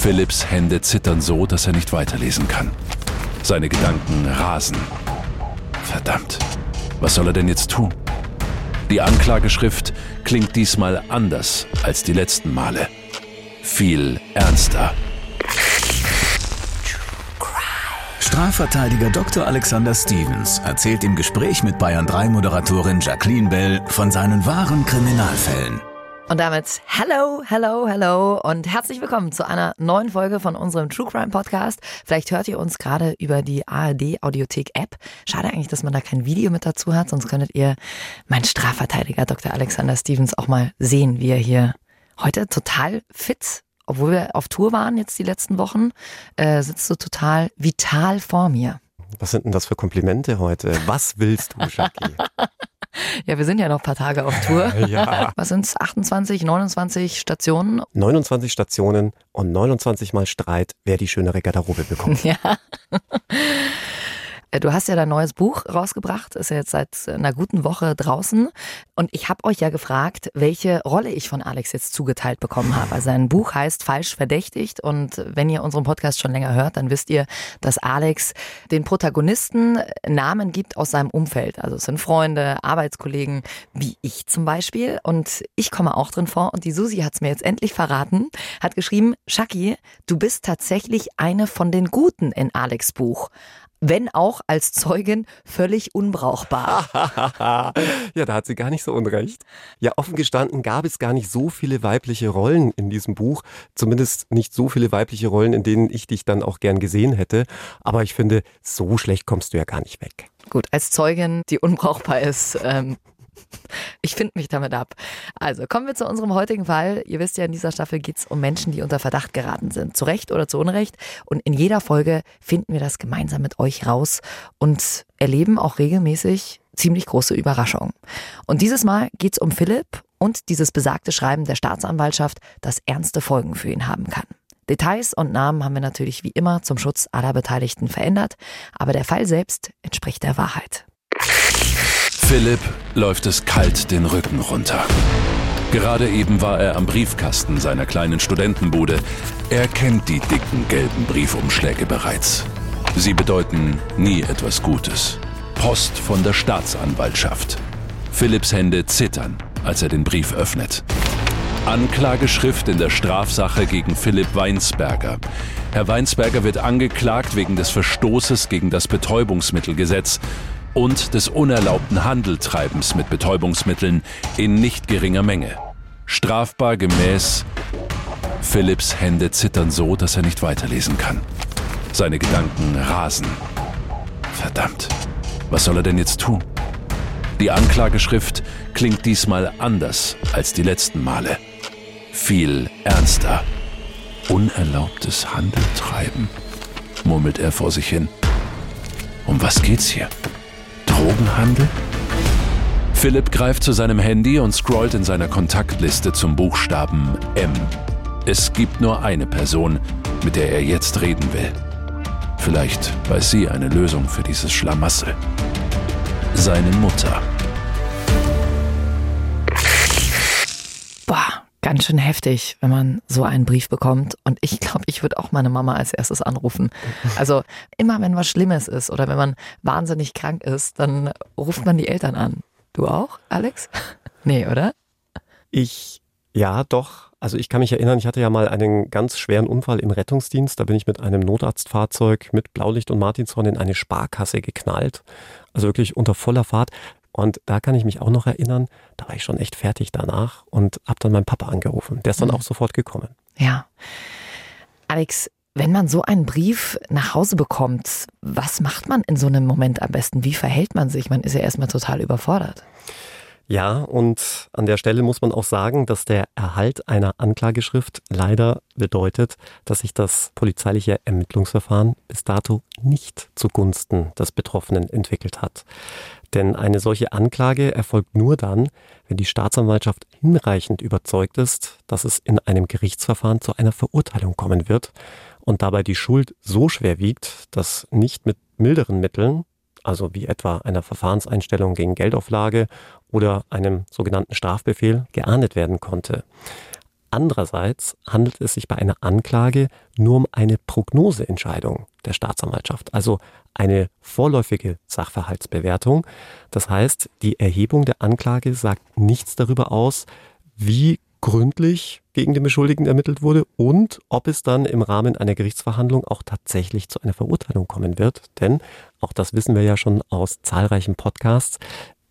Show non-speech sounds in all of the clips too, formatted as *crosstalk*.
Philipps Hände zittern so, dass er nicht weiterlesen kann. Seine Gedanken rasen. Verdammt, was soll er denn jetzt tun? Die Anklageschrift klingt diesmal anders als die letzten Male. Viel ernster. Strafverteidiger Dr. Alexander Stevens erzählt im Gespräch mit Bayern 3 Moderatorin Jacqueline Bell von seinen wahren Kriminalfällen. Und damit hello, hello, hello und herzlich willkommen zu einer neuen Folge von unserem True Crime Podcast. Vielleicht hört ihr uns gerade über die ARD Audiothek App. Schade eigentlich, dass man da kein Video mit dazu hat, sonst könntet ihr meinen Strafverteidiger Dr. Alexander Stevens auch mal sehen, wie er hier heute total fit, obwohl wir auf Tour waren jetzt die letzten Wochen, äh, sitzt so total vital vor mir. Was sind denn das für Komplimente heute? Was willst du, Shaki? *laughs* Ja, wir sind ja noch ein paar Tage auf Tour. *laughs* ja. Was sind es? 28, 29 Stationen? 29 Stationen und 29 Mal Streit, wer die schönere Garderobe bekommt. *laughs* Ja. Äh, du hast ja dein neues Buch rausgebracht, ist ja jetzt seit einer guten Woche draußen. Und ich habe euch ja gefragt, welche Rolle ich von Alex jetzt zugeteilt bekommen habe. Also sein Buch heißt Falsch verdächtigt. Und wenn ihr unseren Podcast schon länger hört, dann wisst ihr, dass Alex den Protagonisten Namen gibt aus seinem Umfeld. Also es sind Freunde, Arbeitskollegen, wie ich zum Beispiel. Und ich komme auch drin vor. Und die Susi hat es mir jetzt endlich verraten, hat geschrieben, Shaki, du bist tatsächlich eine von den Guten in Alex Buch wenn auch als Zeugin völlig unbrauchbar. *laughs* ja, da hat sie gar nicht so unrecht. Ja, offen gestanden gab es gar nicht so viele weibliche Rollen in diesem Buch. Zumindest nicht so viele weibliche Rollen, in denen ich dich dann auch gern gesehen hätte. Aber ich finde, so schlecht kommst du ja gar nicht weg. Gut, als Zeugin, die unbrauchbar ist, ähm, *laughs* ich finde mich damit ab. Also kommen wir zu unserem heutigen Fall. Ihr wisst ja, in dieser Staffel geht es um Menschen, die unter Verdacht geraten sind. Zu Recht oder zu Unrecht. Und in jeder Folge finden wir das gemeinsam mit euch raus und erleben auch regelmäßig ziemlich große Überraschungen. Und dieses Mal geht es um Philipp und dieses besagte Schreiben der Staatsanwaltschaft, das ernste Folgen für ihn haben kann. Details und Namen haben wir natürlich wie immer zum Schutz aller Beteiligten verändert, aber der Fall selbst entspricht der Wahrheit. Philipp läuft es kalt den Rücken runter. Gerade eben war er am Briefkasten seiner kleinen Studentenbude. Er kennt die dicken gelben Briefumschläge bereits. Sie bedeuten nie etwas Gutes. Post von der Staatsanwaltschaft. Philipps Hände zittern, als er den Brief öffnet. Anklageschrift in der Strafsache gegen Philipp Weinsberger. Herr Weinsberger wird angeklagt wegen des Verstoßes gegen das Betäubungsmittelgesetz und des unerlaubten Handeltreibens mit Betäubungsmitteln in nicht geringer Menge. Strafbar gemäß Philipps Hände zittern so, dass er nicht weiterlesen kann. Seine Gedanken rasen. Verdammt, was soll er denn jetzt tun? Die Anklageschrift klingt diesmal anders als die letzten Male. Viel ernster. Unerlaubtes Handeltreiben, murmelt er vor sich hin. Um was geht's hier? Drogenhandel? Philipp greift zu seinem Handy und scrollt in seiner Kontaktliste zum Buchstaben M. Es gibt nur eine Person, mit der er jetzt reden will. Vielleicht weiß sie eine Lösung für dieses Schlamassel. Seine Mutter. Boah, ganz schön heftig, wenn man so einen Brief bekommt. Und ich glaube, ich würde auch meine Mama als erstes anrufen. Also immer, wenn was Schlimmes ist oder wenn man wahnsinnig krank ist, dann ruft man die Eltern an. Du auch, Alex? *laughs* Nee, oder? Ich, ja, doch. Also ich kann mich erinnern, ich hatte ja mal einen ganz schweren Unfall im Rettungsdienst. Da bin ich mit einem Notarztfahrzeug mit Blaulicht und Martinshorn in eine Sparkasse geknallt. Also wirklich unter voller Fahrt. Und da kann ich mich auch noch erinnern, da war ich schon echt fertig danach und habe dann meinen Papa angerufen. Der ist dann mhm. auch sofort gekommen. Ja. Alex, wenn man so einen Brief nach Hause bekommt, was macht man in so einem Moment am besten? Wie verhält man sich? Man ist ja erstmal total überfordert. Ja, und an der Stelle muss man auch sagen, dass der Erhalt einer Anklageschrift leider bedeutet, dass sich das polizeiliche Ermittlungsverfahren bis dato nicht zugunsten des Betroffenen entwickelt hat. Denn eine solche Anklage erfolgt nur dann, wenn die Staatsanwaltschaft hinreichend überzeugt ist, dass es in einem Gerichtsverfahren zu einer Verurteilung kommen wird und dabei die Schuld so schwer wiegt, dass nicht mit milderen Mitteln, also wie etwa einer Verfahrenseinstellung gegen Geldauflage oder einem sogenannten Strafbefehl, geahndet werden konnte. Andererseits handelt es sich bei einer Anklage nur um eine Prognoseentscheidung der Staatsanwaltschaft, also eine vorläufige Sachverhaltsbewertung. Das heißt, die Erhebung der Anklage sagt nichts darüber aus, wie gründlich gegen den Beschuldigten ermittelt wurde und ob es dann im Rahmen einer Gerichtsverhandlung auch tatsächlich zu einer Verurteilung kommen wird. Denn, auch das wissen wir ja schon aus zahlreichen Podcasts,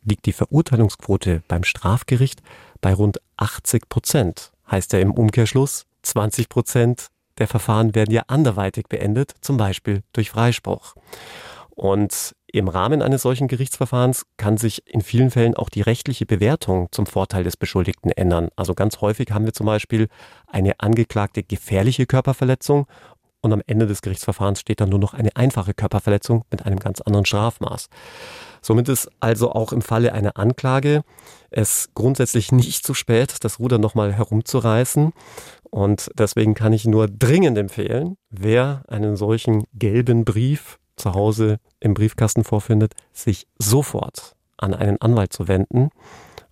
liegt die Verurteilungsquote beim Strafgericht bei rund 80 Prozent. Heißt ja im Umkehrschluss, 20 Prozent der Verfahren werden ja anderweitig beendet, zum Beispiel durch Freispruch. Und im Rahmen eines solchen Gerichtsverfahrens kann sich in vielen Fällen auch die rechtliche Bewertung zum Vorteil des Beschuldigten ändern. Also ganz häufig haben wir zum Beispiel eine angeklagte gefährliche Körperverletzung und am Ende des Gerichtsverfahrens steht dann nur noch eine einfache Körperverletzung mit einem ganz anderen Strafmaß. Somit ist also auch im Falle einer Anklage es grundsätzlich nicht zu spät, das Ruder nochmal herumzureißen. Und deswegen kann ich nur dringend empfehlen, wer einen solchen gelben Brief zu Hause im Briefkasten vorfindet, sich sofort an einen Anwalt zu wenden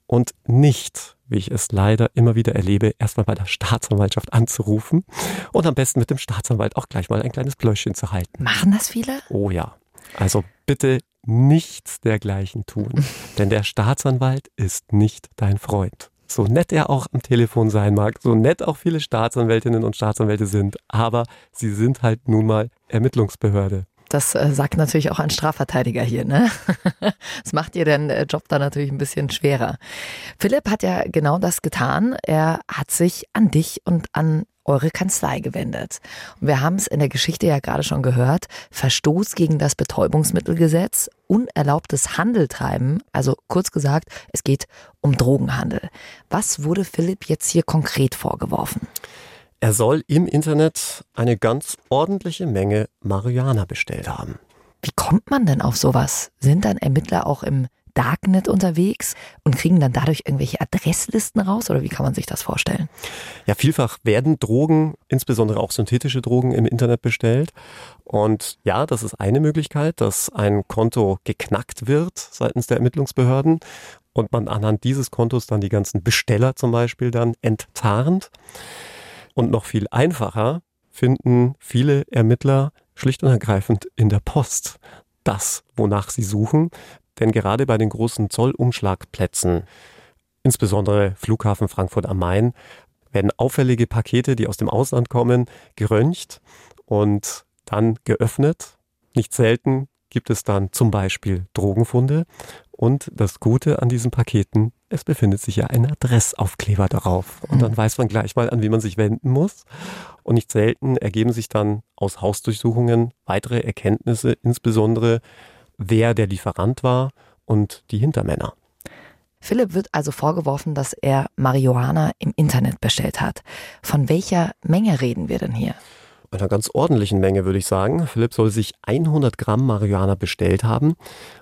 und nicht, wie ich es leider immer wieder erlebe, erstmal bei der Staatsanwaltschaft anzurufen und am besten mit dem Staatsanwalt auch gleich mal ein kleines Pläuschchen zu halten. Machen das viele? Oh ja. Also bitte nichts dergleichen tun, *laughs* denn der Staatsanwalt ist nicht dein Freund. So nett er auch am Telefon sein mag, so nett auch viele Staatsanwältinnen und Staatsanwälte sind, aber sie sind halt nun mal Ermittlungsbehörde. Das äh, sagt natürlich auch ein Strafverteidiger hier, ne? *laughs* Das macht ihr den äh, Job da natürlich ein bisschen schwerer. Philipp hat ja genau das getan. Er hat sich an dich und an eure Kanzlei gewendet. Und wir haben es in der Geschichte ja gerade schon gehört. Verstoß gegen das Betäubungsmittelgesetz, unerlaubtes Handeltreiben, also kurz gesagt, es geht um Drogenhandel. Was wurde Philipp jetzt hier konkret vorgeworfen? Er soll im Internet eine ganz ordentliche Menge Marihuana bestellt haben. Wie kommt man denn auf sowas? Sind dann Ermittler auch im Darknet unterwegs und kriegen dann dadurch irgendwelche Adresslisten raus oder wie kann man sich das vorstellen? Ja, vielfach werden Drogen, insbesondere auch synthetische Drogen im Internet bestellt. Und ja, das ist eine Möglichkeit, dass ein Konto geknackt wird seitens der Ermittlungsbehörden und man anhand dieses Kontos dann die ganzen Besteller zum Beispiel dann enttarnt. Und noch viel einfacher finden viele Ermittler schlicht und ergreifend in der Post das, wonach sie suchen. Denn gerade bei den großen Zollumschlagplätzen, insbesondere Flughafen Frankfurt am Main, werden auffällige Pakete, die aus dem Ausland kommen, geröntgt und dann geöffnet. Nicht selten gibt es dann zum Beispiel Drogenfunde. Und das Gute an diesen Paketen, es befindet sich ja ein Adressaufkleber darauf. Und dann mhm. weiß man gleich mal, an wie man sich wenden muss. Und nicht selten ergeben sich dann aus Hausdurchsuchungen weitere Erkenntnisse, insbesondere wer der Lieferant war und die Hintermänner. Philipp wird also vorgeworfen, dass er Marihuana im Internet bestellt hat. Von welcher Menge reden wir denn hier? Einer ganz ordentlichen Menge, würde ich sagen. Philipp soll sich 100 Gramm Marihuana bestellt haben.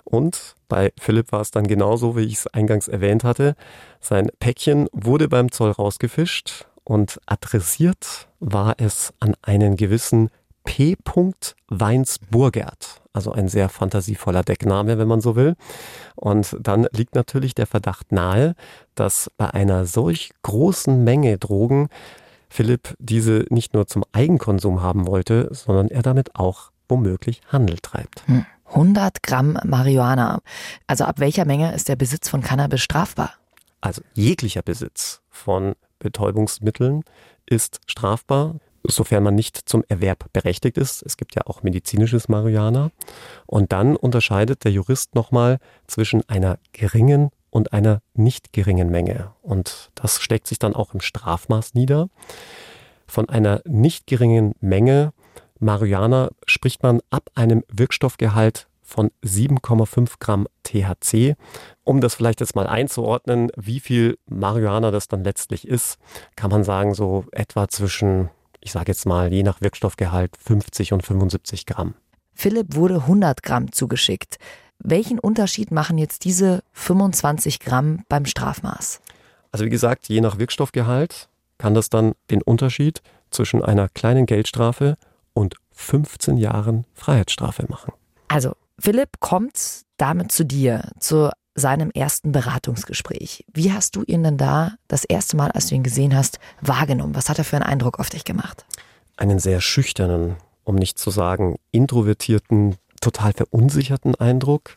Und bei Philipp war es dann genauso, wie ich es eingangs erwähnt hatte. Sein Päckchen wurde beim Zoll rausgefischt und adressiert war es an einen gewissen P. Weinsburgert. Also ein sehr fantasievoller Deckname, wenn man so will. Und dann liegt natürlich der Verdacht nahe, dass bei einer solch großen Menge Drogen Philipp diese nicht nur zum Eigenkonsum haben wollte, sondern er damit auch womöglich Handel treibt. 100 hm. Gramm Marihuana. Also ab welcher Menge ist der Besitz von Cannabis strafbar? Also jeglicher Besitz von Betäubungsmitteln ist strafbar sofern man nicht zum Erwerb berechtigt ist. Es gibt ja auch medizinisches Marihuana. Und dann unterscheidet der Jurist nochmal zwischen einer geringen und einer nicht geringen Menge. Und das steckt sich dann auch im Strafmaß nieder. Von einer nicht geringen Menge Marihuana spricht man ab einem Wirkstoffgehalt von 7,5 Gramm THC. Um das vielleicht jetzt mal einzuordnen, wie viel Marihuana das dann letztlich ist, kann man sagen, so etwa zwischen, ich sage jetzt mal, je nach Wirkstoffgehalt 50 und 75 Gramm. Philipp wurde 100 Gramm zugeschickt. Welchen Unterschied machen jetzt diese 25 Gramm beim Strafmaß? Also wie gesagt, je nach Wirkstoffgehalt kann das dann den Unterschied zwischen einer kleinen Geldstrafe und 15 Jahren Freiheitsstrafe machen. Also Philipp kommt damit zu dir, zu seinem ersten Beratungsgespräch. Wie hast du ihn denn da das erste Mal, als du ihn gesehen hast, wahrgenommen? Was hat er für einen Eindruck auf dich gemacht? Einen sehr schüchternen, um nicht zu sagen introvertierten, total verunsicherten Eindruck.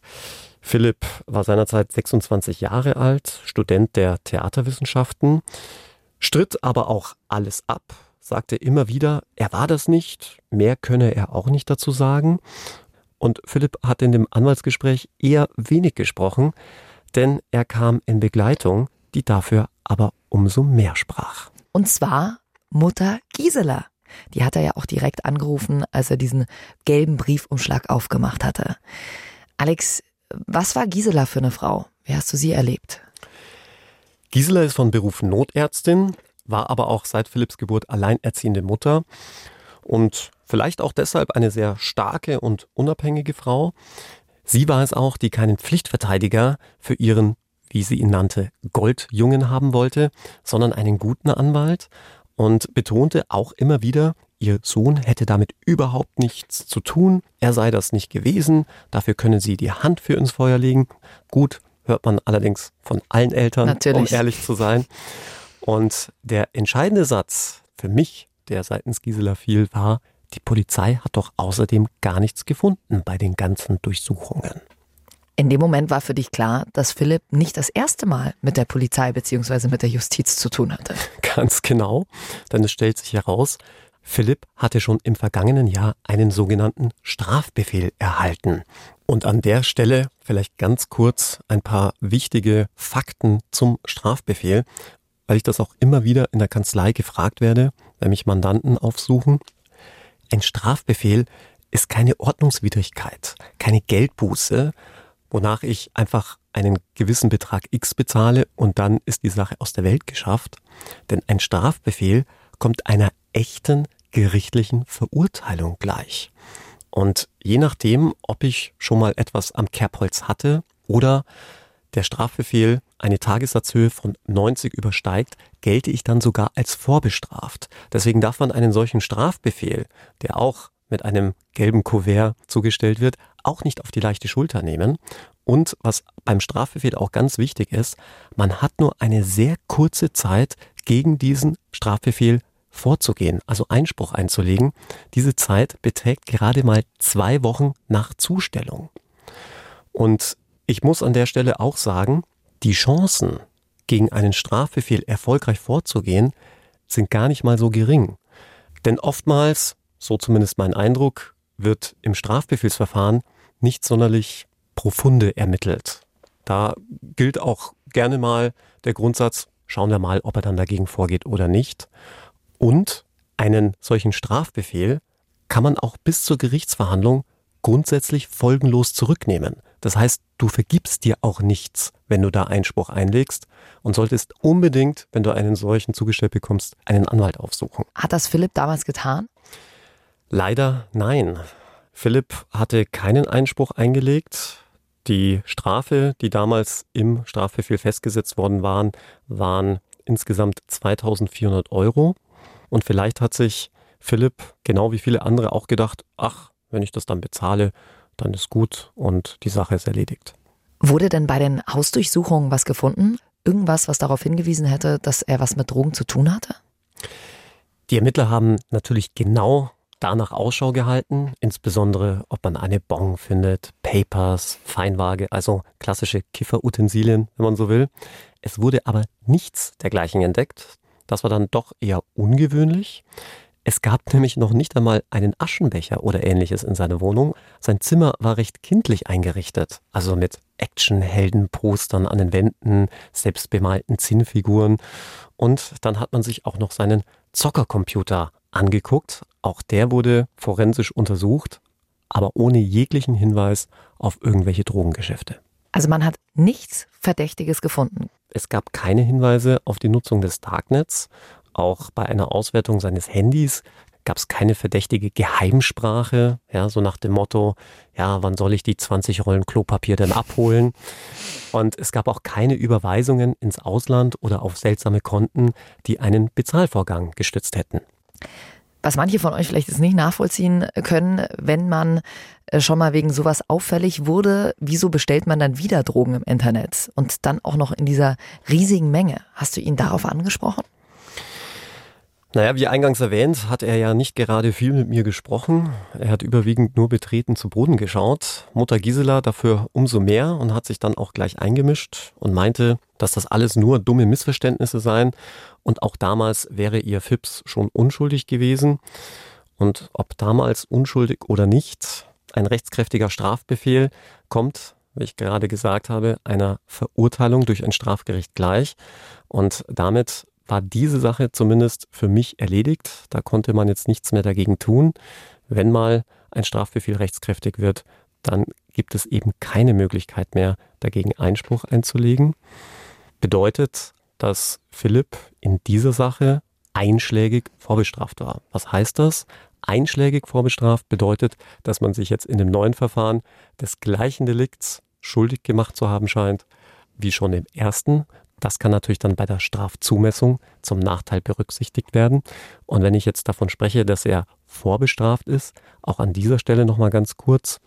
Philipp war seinerzeit 26 Jahre alt, Student der Theaterwissenschaften, stritt aber auch alles ab, sagte immer wieder, er war das nicht, mehr könne er auch nicht dazu sagen. Und Philipp hat in dem Anwaltsgespräch eher wenig gesprochen, denn er kam in Begleitung, die dafür aber umso mehr sprach. Und zwar Mutter Gisela. Die hat er ja auch direkt angerufen, als er diesen gelben Briefumschlag aufgemacht hatte. Alex, was war Gisela für eine Frau? Wie hast du sie erlebt? Gisela ist von Beruf Notärztin, war aber auch seit Philipps Geburt alleinerziehende Mutter und vielleicht auch deshalb eine sehr starke und unabhängige Frau. Sie war es auch, die keinen Pflichtverteidiger für ihren, wie sie ihn nannte, Goldjungen haben wollte, sondern einen guten Anwalt und betonte auch immer wieder, ihr Sohn hätte damit überhaupt nichts zu tun, er sei das nicht gewesen, dafür können sie die Hand für ins Feuer legen. Gut, hört man allerdings von allen Eltern, Natürlich. um ehrlich zu sein. Und der entscheidende Satz für mich, der seitens Gisela fiel, war, die Polizei hat doch außerdem gar nichts gefunden bei den ganzen Durchsuchungen. In dem Moment war für dich klar, dass Philipp nicht das erste Mal mit der Polizei bzw. mit der Justiz zu tun hatte. Ganz genau, denn es stellt sich heraus, Philipp hatte schon im vergangenen Jahr einen sogenannten Strafbefehl erhalten. Und an der Stelle vielleicht ganz kurz ein paar wichtige Fakten zum Strafbefehl, weil ich das auch immer wieder in der Kanzlei gefragt werde, wenn mich Mandanten aufsuchen. Ein Strafbefehl ist keine Ordnungswidrigkeit, keine Geldbuße, wonach ich einfach einen gewissen Betrag X bezahle und dann ist die Sache aus der Welt geschafft. Denn ein Strafbefehl kommt einer echten gerichtlichen Verurteilung gleich. Und je nachdem, ob ich schon mal etwas am Kerbholz hatte oder der Strafbefehl eine Tagessatzhöhe von 90 übersteigt, gelte ich dann sogar als vorbestraft. Deswegen darf man einen solchen Strafbefehl, der auch mit einem gelben Kuvert zugestellt wird, auch nicht auf die leichte Schulter nehmen. Und was beim Strafbefehl auch ganz wichtig ist, man hat nur eine sehr kurze Zeit, gegen diesen Strafbefehl vorzugehen, also Einspruch einzulegen. Diese Zeit beträgt gerade mal zwei Wochen nach Zustellung. Und ich muss an der Stelle auch sagen, die Chancen, gegen einen Strafbefehl erfolgreich vorzugehen, sind gar nicht mal so gering. Denn oftmals, so zumindest mein Eindruck, wird im Strafbefehlsverfahren nicht sonderlich profunde ermittelt. Da gilt auch gerne mal der Grundsatz, schauen wir mal, ob er dann dagegen vorgeht oder nicht. Und einen solchen Strafbefehl kann man auch bis zur Gerichtsverhandlung grundsätzlich folgenlos zurücknehmen. Das heißt, du vergibst dir auch nichts, wenn du da Einspruch einlegst und solltest unbedingt, wenn du einen solchen zugestellt bekommst, einen Anwalt aufsuchen. Hat das Philipp damals getan? Leider nein. Philipp hatte keinen Einspruch eingelegt. Die Strafe, die damals im Strafbefehl festgesetzt worden waren, waren insgesamt 2400 Euro. Und vielleicht hat sich Philipp, genau wie viele andere, auch gedacht, ach, wenn ich das dann bezahle, dann ist gut und die Sache ist erledigt. Wurde denn bei den Hausdurchsuchungen was gefunden? Irgendwas, was darauf hingewiesen hätte, dass er was mit Drogen zu tun hatte? Die Ermittler haben natürlich genau danach Ausschau gehalten, insbesondere ob man eine Bong findet, Papers, Feinwaage, also klassische Kifferutensilien, wenn man so will. Es wurde aber nichts dergleichen entdeckt. Das war dann doch eher ungewöhnlich. Es gab nämlich noch nicht einmal einen Aschenbecher oder ähnliches in seiner Wohnung. Sein Zimmer war recht kindlich eingerichtet, also mit Actionheldenpostern an den Wänden, selbstbemalten Zinnfiguren. Und dann hat man sich auch noch seinen Zockercomputer angeguckt. Auch der wurde forensisch untersucht. aber ohne jeglichen Hinweis auf irgendwelche Drogengeschäfte. Also man hat nichts Verdächtiges gefunden. Es gab keine Hinweise auf die Nutzung des Darknets. Auch bei einer Auswertung seines Handys gab es keine verdächtige Geheimsprache, ja, so nach dem Motto, ja, wann soll ich die 20 Rollen Klopapier denn abholen? Und es gab auch keine Überweisungen ins Ausland oder auf seltsame Konten, die einen Bezahlvorgang gestützt hätten. Was manche von euch vielleicht jetzt nicht nachvollziehen können, wenn man äh, schon mal wegen sowas auffällig wurde, wieso bestellt man dann wieder Drogen im Internet und dann auch noch in dieser riesigen Menge? Hast du ihn darauf angesprochen? Naja, wie eingangs erwähnt, hat er ja nicht gerade viel mit mir gesprochen. Er hat überwiegend nur betreten zu Boden geschaut. Mutter Gisela dafür umso mehr und hat sich dann auch gleich eingemischt und meinte, dass das alles nur dumme Missverständnisse seien und auch damals wäre ihr Fips schon unschuldig gewesen. Und ob damals unschuldig oder nicht, ein rechtskräftiger Strafbefehl kommt, wie ich gerade gesagt habe, einer Verurteilung durch ein Strafgericht gleich. Und damit war diese Sache zumindest für mich erledigt. Da konnte man jetzt nichts mehr dagegen tun. Wenn mal ein Strafbefehl rechtskräftig wird, dann gibt es eben keine Möglichkeit mehr, dagegen Einspruch einzulegen. Bedeutet, dass Philipp in dieser Sache einschlägig vorbestraft war. Was heißt das? Einschlägig vorbestraft bedeutet, dass man sich jetzt in dem neuen Verfahren des gleichen Delikts schuldig gemacht zu haben scheint, wie schon im ersten, das kann natürlich dann bei der Strafzumessung zum Nachteil berücksichtigt werden. Und wenn ich jetzt davon spreche, dass er vorbestraft ist, auch an dieser Stelle nochmal ganz kurz,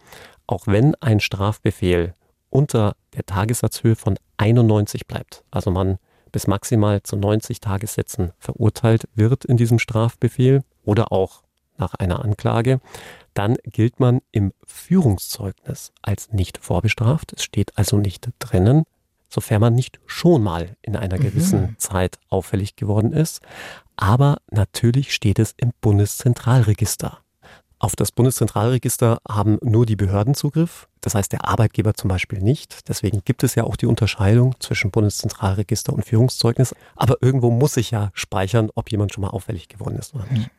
auch wenn ein Strafbefehl unter der Tagessatzhöhe von 91 bleibt, also man bis maximal zu 90 Tagessätzen verurteilt wird in diesem Strafbefehl oder auch nach einer Anklage, dann gilt man im Führungszeugnis als nicht vorbestraft. Es steht also nicht drinnen, sofern man nicht schon mal in einer mhm. gewissen mhm. Zeit auffällig geworden ist. Aber natürlich steht es im Bundeszentralregister. Auf das Bundeszentralregister haben nur die Behörden Zugriff, das heißt der Arbeitgeber zum Beispiel nicht. Deswegen gibt es ja auch die Unterscheidung zwischen Bundeszentralregister und Führungszeugnis. Aber irgendwo muss ich ja speichern, ob jemand schon mal auffällig geworden ist oder nicht.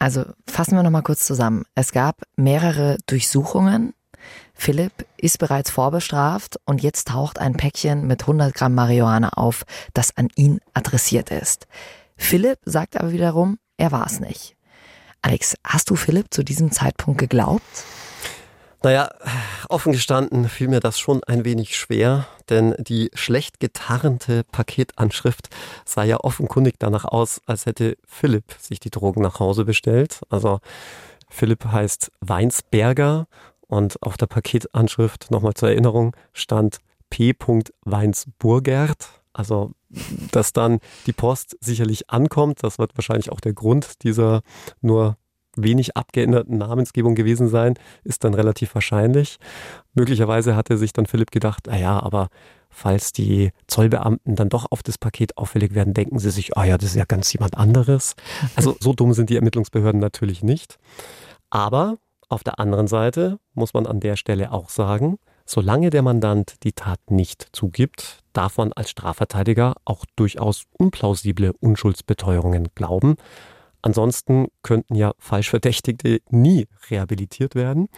Also fassen wir nochmal kurz zusammen. Es gab mehrere Durchsuchungen Philipp ist bereits vorbestraft und jetzt taucht ein Päckchen mit 100 Gramm Marihuana auf, das an ihn adressiert ist. Philipp sagt aber wiederum, er war es nicht. Alex, hast du Philipp zu diesem Zeitpunkt geglaubt? Naja, offen gestanden fiel mir das schon ein wenig schwer, denn die schlecht getarnte Paketanschrift sah ja offenkundig danach aus, als hätte Philipp sich die Drogen nach Hause bestellt. Also Philipp heißt Weinsberger und auf der Paketanschrift nochmal zur Erinnerung stand P. Weinsburgert. Also, dass dann die Post sicherlich ankommt, das wird wahrscheinlich auch der Grund dieser nur wenig abgeänderten Namensgebung gewesen sein, ist dann relativ wahrscheinlich. Möglicherweise hatte sich dann Philipp gedacht, naja, aber falls die Zollbeamten dann doch auf das Paket auffällig werden, denken sie sich, ah oh ja, das ist ja ganz jemand anderes. Also so dumm sind die Ermittlungsbehörden natürlich nicht. Aber auf der anderen Seite muss man an der Stelle auch sagen, solange der Mandant die Tat nicht zugibt, darf man als Strafverteidiger auch durchaus unplausible Unschuldsbeteuerungen glauben. Ansonsten könnten ja Falschverdächtigte nie rehabilitiert werden.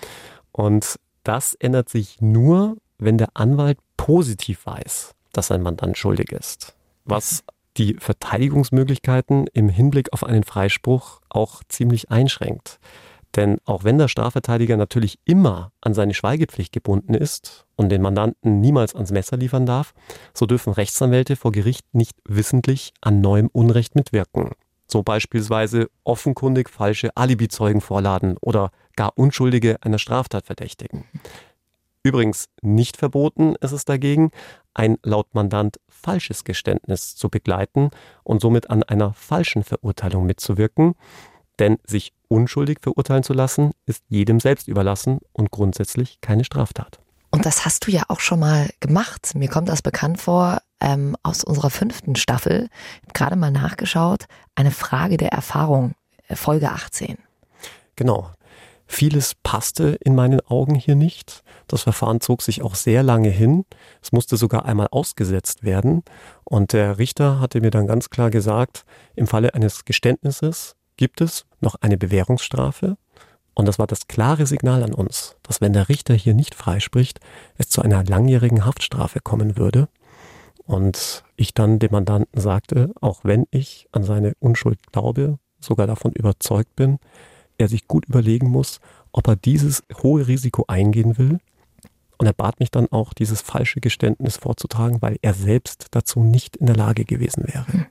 Und das ändert sich nur, wenn der Anwalt positiv weiß, dass ein Mandant schuldig ist. Was die Verteidigungsmöglichkeiten im Hinblick auf einen Freispruch auch ziemlich einschränkt. Denn auch wenn der Strafverteidiger natürlich immer an seine Schweigepflicht gebunden ist und den Mandanten niemals ans Messer liefern darf, so dürfen Rechtsanwälte vor Gericht nicht wissentlich an neuem Unrecht mitwirken. So beispielsweise offenkundig falsche Alibizeugen vorladen oder gar Unschuldige einer Straftat verdächtigen. Übrigens nicht verboten ist es dagegen, ein laut Mandant falsches Geständnis zu begleiten und somit an einer falschen Verurteilung mitzuwirken, denn sich unschuldig verurteilen zu lassen, ist jedem selbst überlassen und grundsätzlich keine Straftat. Und das hast du ja auch schon mal gemacht. Mir kommt das bekannt vor ähm, aus unserer fünften Staffel. Ich habe gerade mal nachgeschaut. Eine Frage der Erfahrung, äh, Folge 18. Genau. Vieles passte in meinen Augen hier nicht. Das Verfahren zog sich auch sehr lange hin. Es musste sogar einmal ausgesetzt werden. Und der Richter hatte mir dann ganz klar gesagt, im Falle eines Geständnisses gibt es noch eine Bewährungsstrafe Und das war das klare Signal an uns, dass wenn der Richter hier nicht freispricht, es zu einer langjährigen Haftstrafe kommen würde. Und ich dann dem Mandanten sagte, auch wenn ich an seine Unschuld glaube, sogar davon überzeugt bin, er sich gut überlegen muss, ob er dieses hohe Risiko eingehen will. Und er bat mich dann auch, dieses falsche Geständnis vorzutragen, weil er selbst dazu nicht in der Lage gewesen wäre.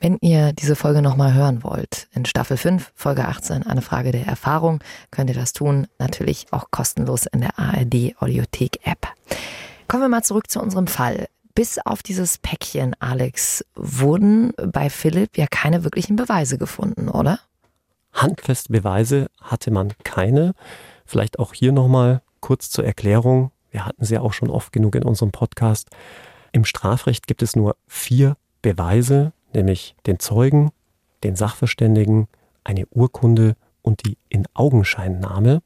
Wenn ihr diese Folge nochmal hören wollt, in Staffel 5, Folge 18, eine Frage der Erfahrung, könnt ihr das tun, natürlich auch kostenlos in der ARD Audiothek App. Kommen wir mal zurück zu unserem Fall. Bis auf dieses Päckchen, Alex, wurden bei Philipp ja keine wirklichen Beweise gefunden, oder? Handfeste Beweise hatte man keine. Vielleicht auch hier nochmal kurz zur Erklärung. Wir hatten sie ja auch schon oft genug in unserem Podcast. Im Strafrecht gibt es nur vier Beweise, nämlich den Zeugen, den Sachverständigen, eine Urkunde und die In-Augenscheinnahme.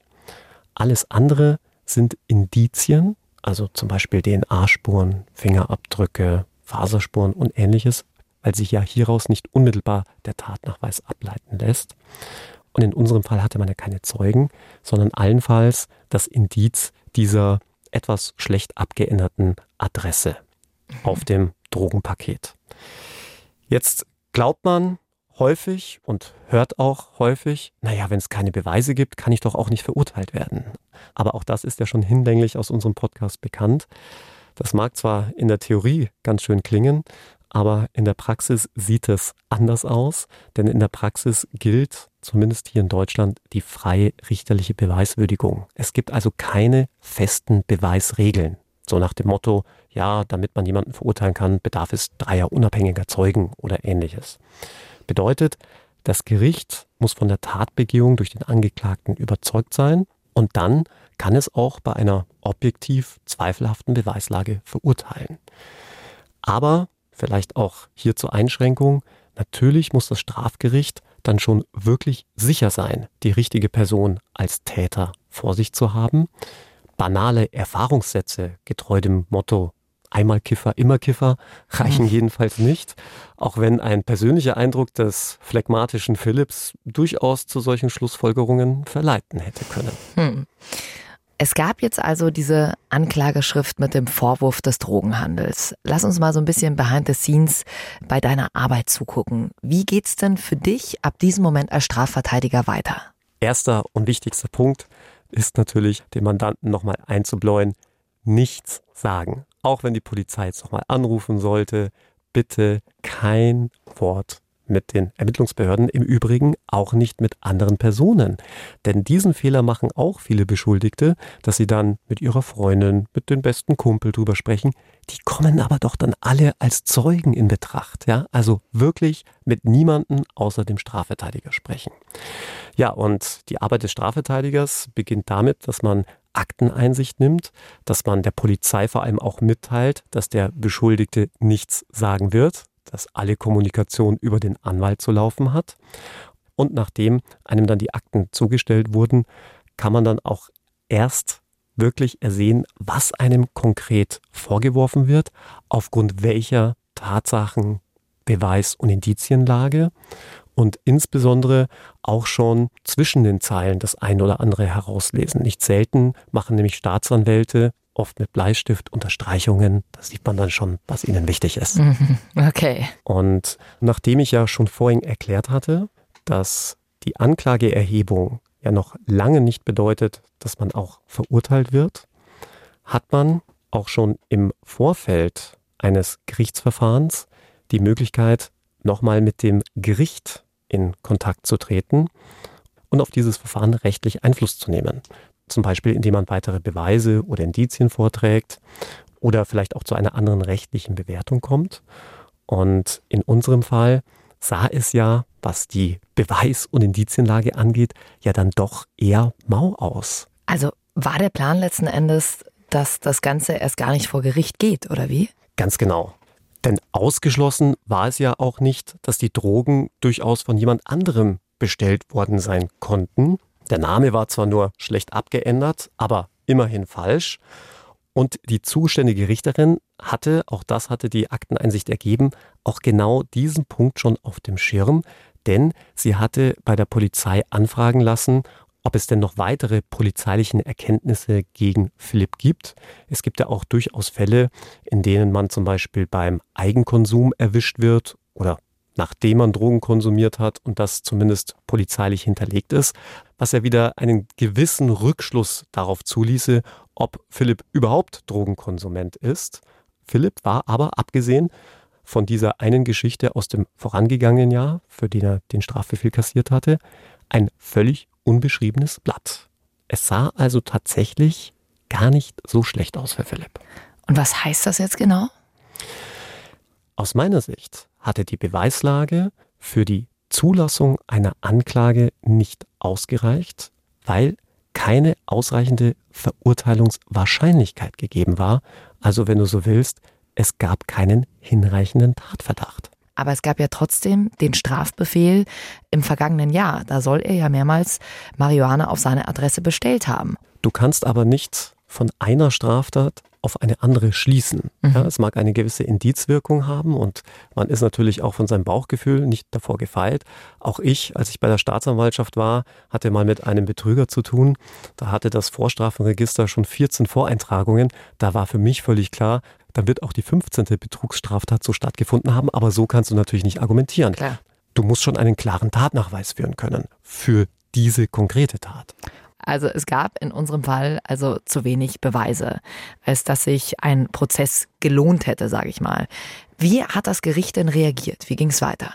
Alles andere sind Indizien, also zum Beispiel DNA-Spuren, Fingerabdrücke, Faserspuren und ähnliches, weil sich ja hieraus nicht unmittelbar der Tatnachweis ableiten lässt. Und in unserem Fall hatte man ja keine Zeugen, sondern allenfalls das Indiz dieser etwas schlecht abgeänderten Adresse auf *laughs* dem Drogenpaket. Jetzt glaubt man häufig und hört auch häufig, naja, wenn es keine Beweise gibt, kann ich doch auch nicht verurteilt werden. Aber auch das ist ja schon hinlänglich aus unserem Podcast bekannt. Das mag zwar in der Theorie ganz schön klingen, aber in der Praxis sieht es anders aus, denn in der Praxis gilt, zumindest hier in Deutschland, die freie richterliche Beweiswürdigung. Es gibt also keine festen Beweisregeln. So nach dem Motto, ja, damit man jemanden verurteilen kann, bedarf es dreier unabhängiger Zeugen oder ähnliches. Bedeutet, das Gericht muss von der Tatbegehung durch den Angeklagten überzeugt sein und dann kann es auch bei einer objektiv zweifelhaften Beweislage verurteilen. Aber vielleicht auch hier zur Einschränkung, natürlich muss das Strafgericht dann schon wirklich sicher sein, die richtige Person als Täter vor sich zu haben banale Erfahrungssätze, getreu dem Motto einmal Kiffer, immer Kiffer, *laughs* reichen mhm. jedenfalls nicht, auch wenn ein persönlicher Eindruck des phlegmatischen Philips durchaus zu solchen Schlussfolgerungen verleiten hätte können. Hm. Es gab jetzt also diese Anklageschrift mit dem Vorwurf des Drogenhandels. Lass uns mal so ein bisschen behind the scenes bei deiner Arbeit zugucken. Wie geht's denn für dich ab diesem Moment als Strafverteidiger weiter? Erster und wichtigster Punkt, ist natürlich, dem Mandanten nochmal einzubläuen, nichts sagen. Auch wenn die Polizei jetzt nochmal anrufen sollte, bitte kein Wort mit den Ermittlungsbehörden, im Übrigen auch nicht mit anderen Personen. Denn diesen Fehler machen auch viele Beschuldigte, dass sie dann mit ihrer Freundin, mit dem besten Kumpel drüber sprechen. Die kommen aber doch dann alle als Zeugen in Betracht. Ja? Also wirklich mit niemandem außer dem Strafverteidiger sprechen. Ja, und die Arbeit des Strafverteidigers beginnt damit, dass man Akteneinsicht nimmt, dass man der Polizei vor allem auch mitteilt, dass der Beschuldigte nichts sagen wird, dass alle Kommunikation über den Anwalt zu laufen hat. Und nachdem einem dann die Akten zugestellt wurden, kann man dann auch erst wirklich ersehen, was einem konkret vorgeworfen wird, aufgrund welcher Tatsachen, Beweis und Indizienlage und insbesondere auch schon zwischen den Zeilen das ein oder andere herauslesen. Nicht selten machen nämlich Staatsanwälte oft mit Bleistift Unterstreichungen. Da sieht man dann schon, was ihnen wichtig ist. Mhm. Okay. Und nachdem ich ja schon vorhin erklärt hatte, dass die Anklageerhebung ja noch lange nicht bedeutet, dass man auch verurteilt wird, hat man auch schon im Vorfeld eines Gerichtsverfahrens die Möglichkeit, nochmal mit dem Gericht in Kontakt zu treten und auf dieses Verfahren rechtlich Einfluss zu nehmen. Zum Beispiel, indem man weitere Beweise oder Indizien vorträgt oder vielleicht auch zu einer anderen rechtlichen Bewertung kommt. Und in unserem Fall sah es ja, was die Beweis- und Indizienlage angeht, ja dann doch eher mau aus. Also war der Plan letzten Endes, dass das Ganze erst gar nicht vor Gericht geht, oder wie? Ganz genau. Denn ausgeschlossen war es ja auch nicht, dass die Drogen durchaus von jemand anderem bestellt worden sein konnten. Der Name war zwar nur schlecht abgeändert, aber immerhin falsch. Und die zuständige Richterin hatte, auch das hatte die Akteneinsicht ergeben, auch genau diesen Punkt schon auf dem Schirm, denn sie hatte bei der Polizei anfragen lassen, ob es denn noch weitere polizeilichen Erkenntnisse gegen Philipp gibt. Es gibt ja auch durchaus Fälle, in denen man zum Beispiel beim Eigenkonsum erwischt wird oder nachdem man Drogen konsumiert hat und das zumindest polizeilich hinterlegt ist, was ja wieder einen gewissen Rückschluss darauf zuließe, ob Philipp überhaupt Drogenkonsument ist. Philipp war aber, abgesehen von dieser einen Geschichte aus dem vorangegangenen Jahr, für den er den Strafbefehl kassiert hatte, ein völlig unbeschriebenes Blatt. Es sah also tatsächlich gar nicht so schlecht aus für Philipp. Und was heißt das jetzt genau? Aus meiner Sicht hatte die Beweislage für die Zulassung einer Anklage nicht ausgereicht, weil keine ausreichende Verurteilungswahrscheinlichkeit gegeben war. Also wenn du so willst, es gab keinen hinreichenden Tatverdacht. Aber es gab ja trotzdem den Strafbefehl im vergangenen Jahr. Da soll er ja mehrmals Marihuana auf seine Adresse bestellt haben. Du kannst aber nicht von einer Straftat auf eine andere schließen. Mhm. Ja, es mag eine gewisse Indizwirkung haben und man ist natürlich auch von seinem Bauchgefühl nicht davor gefeilt. Auch ich, als ich bei der Staatsanwaltschaft war, hatte mal mit einem Betrüger zu tun. Da hatte das Vorstrafenregister schon 14 Voreintragungen. Da war für mich völlig klar, dann wird auch die 15. Betrugsstraftat so stattgefunden haben. Aber so kannst du natürlich nicht argumentieren. Klar. Du musst schon einen klaren Tatnachweis führen können für diese konkrete Tat. Also es gab in unserem Fall also zu wenig Beweise, als dass sich ein Prozess gelohnt hätte, sage ich mal. Wie hat das Gericht denn reagiert? Wie ging es weiter?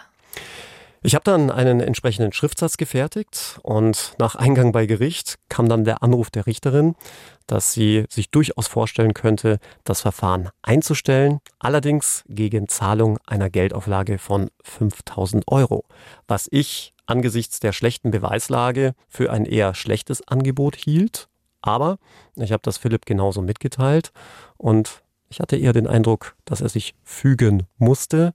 Ich habe dann einen entsprechenden Schriftsatz gefertigt und nach Eingang bei Gericht kam dann der Anruf der Richterin, dass sie sich durchaus vorstellen könnte, das Verfahren einzustellen, allerdings gegen Zahlung einer Geldauflage von 5000 Euro, was ich angesichts der schlechten Beweislage für ein eher schlechtes Angebot hielt. Aber ich habe das Philipp genauso mitgeteilt und ich hatte eher den Eindruck, dass er sich fügen musste,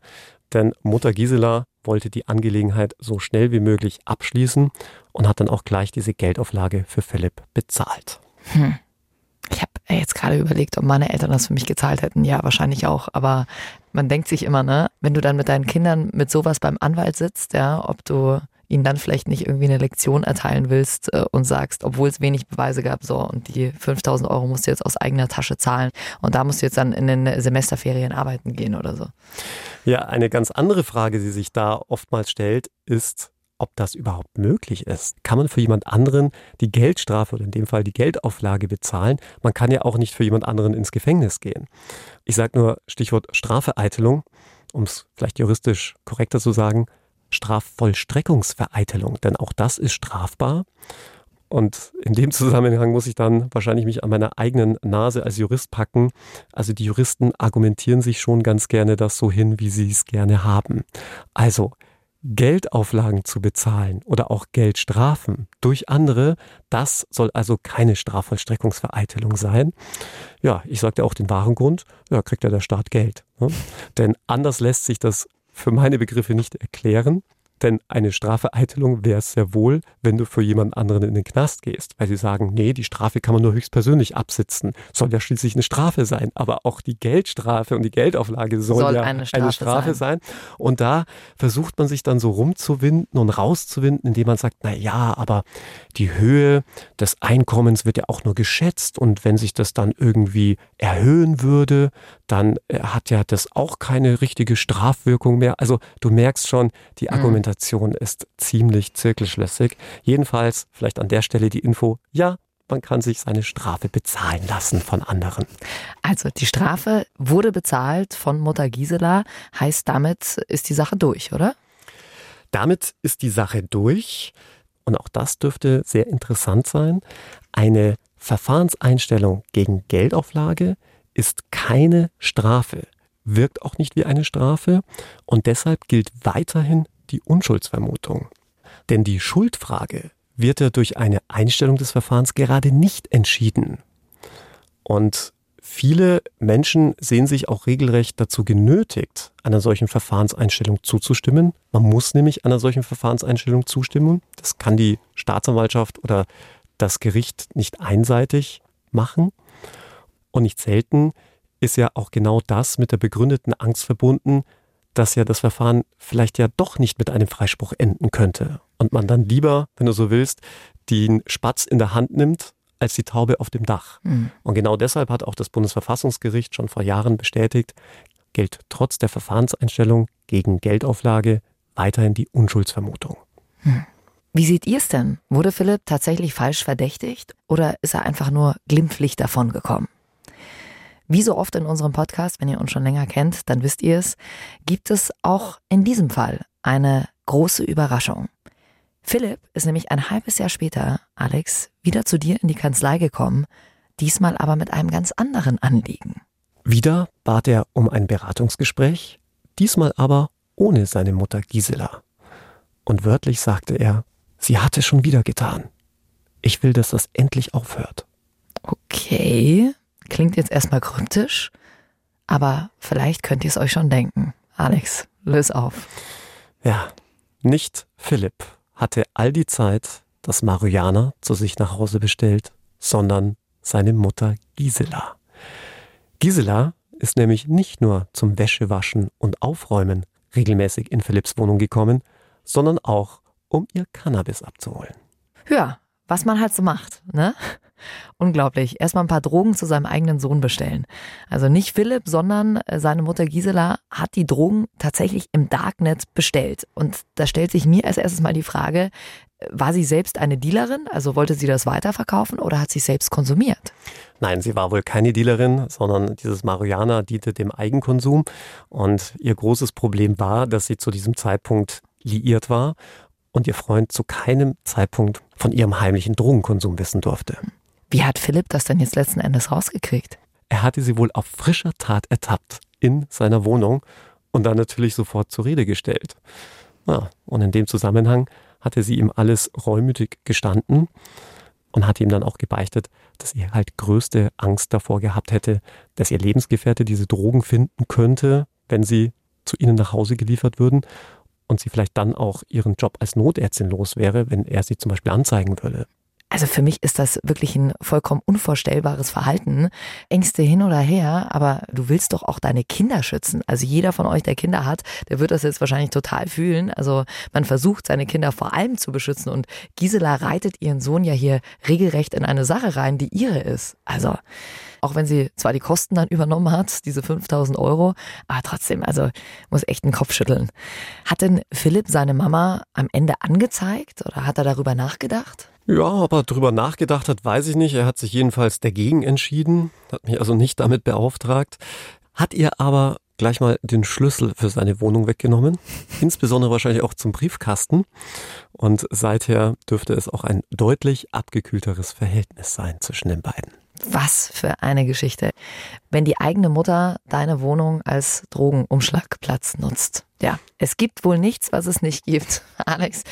denn Mutter Gisela wollte die Angelegenheit so schnell wie möglich abschließen und hat dann auch gleich diese Geldauflage für Philipp bezahlt. Hm. Ich habe jetzt gerade überlegt, ob meine Eltern das für mich gezahlt hätten. Ja, wahrscheinlich auch. Aber man denkt sich immer, ne, wenn du dann mit deinen Kindern mit sowas beim Anwalt sitzt, ja, ob du ihnen dann vielleicht nicht irgendwie eine Lektion erteilen willst äh, und sagst, obwohl es wenig Beweise gab, so und die 5000 Euro musst du jetzt aus eigener Tasche zahlen und da musst du jetzt dann in den Semesterferien arbeiten gehen oder so. Ja, eine ganz andere Frage, die sich da oftmals stellt, ist, ob das überhaupt möglich ist. Kann man für jemand anderen die Geldstrafe oder in dem Fall die Geldauflage bezahlen? Man kann ja auch nicht für jemand anderen ins Gefängnis gehen. Ich sage nur Stichwort Strafeeitelung, um es vielleicht juristisch korrekter zu sagen. Strafvollstreckungsvereitelung, denn auch das ist strafbar. Und in dem Zusammenhang muss ich dann wahrscheinlich mich an meiner eigenen Nase als Jurist packen. Also die Juristen argumentieren sich schon ganz gerne das so hin, wie sie es gerne haben. Also Geldauflagen zu bezahlen oder auch Geldstrafen durch andere, das soll also keine Strafvollstreckungsvereitelung sein. Ja, ich sagte auch den wahren Grund, ja, kriegt ja der Staat Geld. Ne? Denn anders lässt sich das für meine Begriffe nicht erklären. Denn eine Strafeeitelung wäre es sehr wohl, wenn du für jemand anderen in den Knast gehst, weil sie sagen, nee, die Strafe kann man nur höchstpersönlich absitzen. Soll ja schließlich eine Strafe sein. Aber auch die Geldstrafe und die Geldauflage soll, soll ja eine Strafe, eine Strafe sein. sein. Und da versucht man sich dann so rumzuwinden und rauszuwinden, indem man sagt, na ja, aber die Höhe des Einkommens wird ja auch nur geschätzt und wenn sich das dann irgendwie erhöhen würde, dann äh, hat ja das auch keine richtige Strafwirkung mehr. Also du merkst schon, die mhm. Argumentation ist ziemlich zirkelschlüssig. Jedenfalls vielleicht an der Stelle die Info, ja, man kann sich seine Strafe bezahlen lassen von anderen. Also die Strafe wurde bezahlt von Mutter Gisela, heißt damit ist die Sache durch, oder? Damit ist die Sache durch und auch das dürfte sehr interessant sein. Eine Verfahrenseinstellung gegen Geldauflage ist keine Strafe, wirkt auch nicht wie eine Strafe und deshalb gilt weiterhin die Unschuldsvermutung. Denn die Schuldfrage wird ja durch eine Einstellung des Verfahrens gerade nicht entschieden. Und viele Menschen sehen sich auch regelrecht dazu genötigt, einer solchen Verfahrenseinstellung zuzustimmen. Man muss nämlich einer solchen Verfahrenseinstellung zustimmen. Das kann die Staatsanwaltschaft oder das Gericht nicht einseitig machen. Und nicht selten ist ja auch genau das mit der begründeten Angst verbunden, dass ja das Verfahren vielleicht ja doch nicht mit einem Freispruch enden könnte und man dann lieber, wenn du so willst, den Spatz in der Hand nimmt als die Taube auf dem Dach. Mhm. Und genau deshalb hat auch das Bundesverfassungsgericht schon vor Jahren bestätigt, gilt trotz der Verfahrenseinstellung gegen Geldauflage weiterhin die Unschuldsvermutung. Mhm. Wie seht ihr es denn? Wurde Philipp tatsächlich falsch verdächtigt oder ist er einfach nur glimpflich davongekommen? Wie so oft in unserem Podcast, wenn ihr uns schon länger kennt, dann wisst ihr es, gibt es auch in diesem Fall eine große Überraschung. Philipp ist nämlich ein halbes Jahr später, Alex, wieder zu dir in die Kanzlei gekommen, diesmal aber mit einem ganz anderen Anliegen. Wieder bat er um ein Beratungsgespräch, diesmal aber ohne seine Mutter Gisela. Und wörtlich sagte er, sie hat es schon wieder getan. Ich will, dass das endlich aufhört. Okay, klingt jetzt erstmal kryptisch, aber vielleicht könnt ihr es euch schon denken. Alex, löse auf. Ja, nicht Philipp hatte all die Zeit das Mariana zu sich nach Hause bestellt, sondern seine Mutter Gisela. Gisela ist nämlich nicht nur zum Wäschewaschen und Aufräumen regelmäßig in Philipps Wohnung gekommen, sondern auch, um ihr Cannabis abzuholen. Ja, was man halt so macht, ne? Unglaublich. Erstmal ein paar Drogen zu seinem eigenen Sohn bestellen. Also nicht Philipp, sondern äh, seine Mutter Gisela hat die Drogen tatsächlich im Darknet bestellt. Und da stellt sich mir als erstes mal die Frage, äh, war sie selbst eine Dealerin? Also wollte sie das weiterverkaufen oder hat sie selbst konsumiert? Nein, sie war wohl keine Dealerin, sondern dieses Marihuana diente dem Eigenkonsum. Und ihr großes Problem war, dass sie zu diesem Zeitpunkt liiert war und ihr Freund zu keinem Zeitpunkt von ihrem heimlichen Drogenkonsum wissen durfte. Wie hat Philipp das denn jetzt letzten Endes rausgekriegt? Er hatte sie wohl auf frischer Tat ertappt in seiner Wohnung und dann natürlich sofort zur Rede gestellt. Ja, und in dem Zusammenhang hatte sie ihm alles reumütig gestanden und hat ihm dann auch gebeichtet, dass sie halt größte Angst davor gehabt hätte, dass ihr Lebensgefährte diese Drogen finden könnte, wenn sie zu ihnen nach Hause geliefert würden und sie vielleicht dann auch ihren Job als Notärztin los wäre, wenn er sie zum Beispiel anzeigen würde. Also für mich ist das wirklich ein vollkommen unvorstellbares Verhalten. Ängste hin oder her, aber du willst doch auch deine Kinder schützen. Also jeder von euch, der Kinder hat, der wird das jetzt wahrscheinlich total fühlen. Also man versucht seine Kinder vor allem zu beschützen und Gisela reitet ihren Sohn ja hier regelrecht in eine Sache rein, die ihre ist. Also auch wenn sie zwar die Kosten dann übernommen hat, diese 5000 Euro, aber trotzdem, also muss echt den Kopf schütteln. Hat denn Philipp seine Mama am Ende angezeigt oder hat er darüber nachgedacht? Ja, ob er drüber nachgedacht hat, weiß ich nicht. Er hat sich jedenfalls dagegen entschieden, hat mich also nicht damit beauftragt, hat ihr aber gleich mal den Schlüssel für seine Wohnung weggenommen, *laughs* insbesondere wahrscheinlich auch zum Briefkasten. Und seither dürfte es auch ein deutlich abgekühlteres Verhältnis sein zwischen den beiden. Was für eine Geschichte. Wenn die eigene Mutter deine Wohnung als Drogenumschlagplatz nutzt. Ja, es gibt wohl nichts, was es nicht gibt. *laughs* Alex,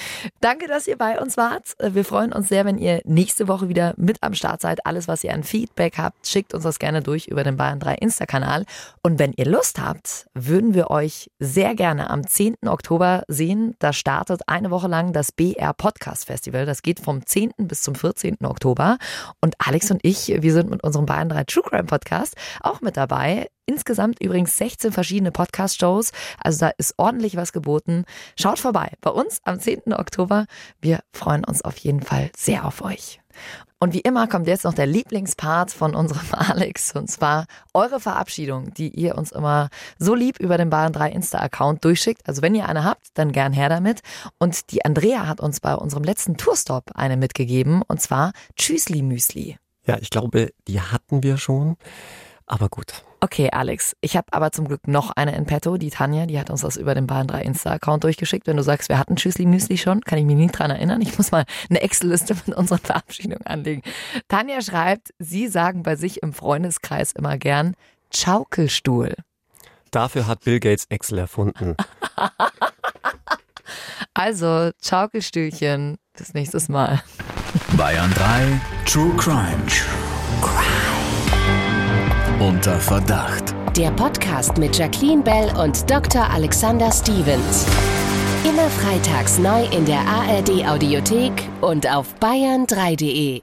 danke, dass ihr bei uns wart. Wir freuen uns sehr, wenn ihr nächste Woche wieder mit am Start seid. Alles, was ihr an Feedback habt, schickt uns das gerne durch über den Bayern 3 Insta-Kanal. Und wenn ihr Lust habt, würden wir euch sehr gerne am 10. Oktober sehen. Da startet eine Woche lang das BR Podcast Festival. Das geht vom 10. bis zum 14. Oktober. Und Alex und ich, wir sind mit unserem Bayern 3 True Crime Podcast auch mit dabei. Insgesamt übrigens 16 verschiedene Podcast-Shows. Also da ist ordentlich was geboten. Schaut vorbei bei uns am 10. Oktober. Wir freuen uns auf jeden Fall sehr auf euch. Und wie immer kommt jetzt noch der Lieblingspart von unserem *laughs* Alex und zwar eure Verabschiedung, die ihr uns immer so lieb über den Bayern 3 Insta-Account durchschickt. Also wenn ihr eine habt, dann gern her damit. Und die Andrea hat uns bei unserem letzten Tourstop eine mitgegeben und zwar Tschüssli Müsli. Ja, ich glaube, die hatten wir schon. Aber gut. Okay, Alex. Ich habe aber zum Glück noch eine in petto. Die Tanja, die hat uns das über den Bahn 3 Insta-Account durchgeschickt. Wenn du sagst, wir hatten Tschüssli Müsli schon, kann ich mich nie dran erinnern. Ich muss mal eine Excel-Liste mit unserer Verabschiedung anlegen. Tanja schreibt, sie sagen bei sich im Freundeskreis immer gern Schaukelstuhl. Dafür hat Bill Gates Excel erfunden. *laughs* also, Schaukelstühlchen, bis nächstes Mal. Bayern 3 True Crime. True Crime. Unter Verdacht. Der Podcast mit Jacqueline Bell und Dr. Alexander Stevens. Immer freitags neu in der ARD Audiothek und auf bayern3.de.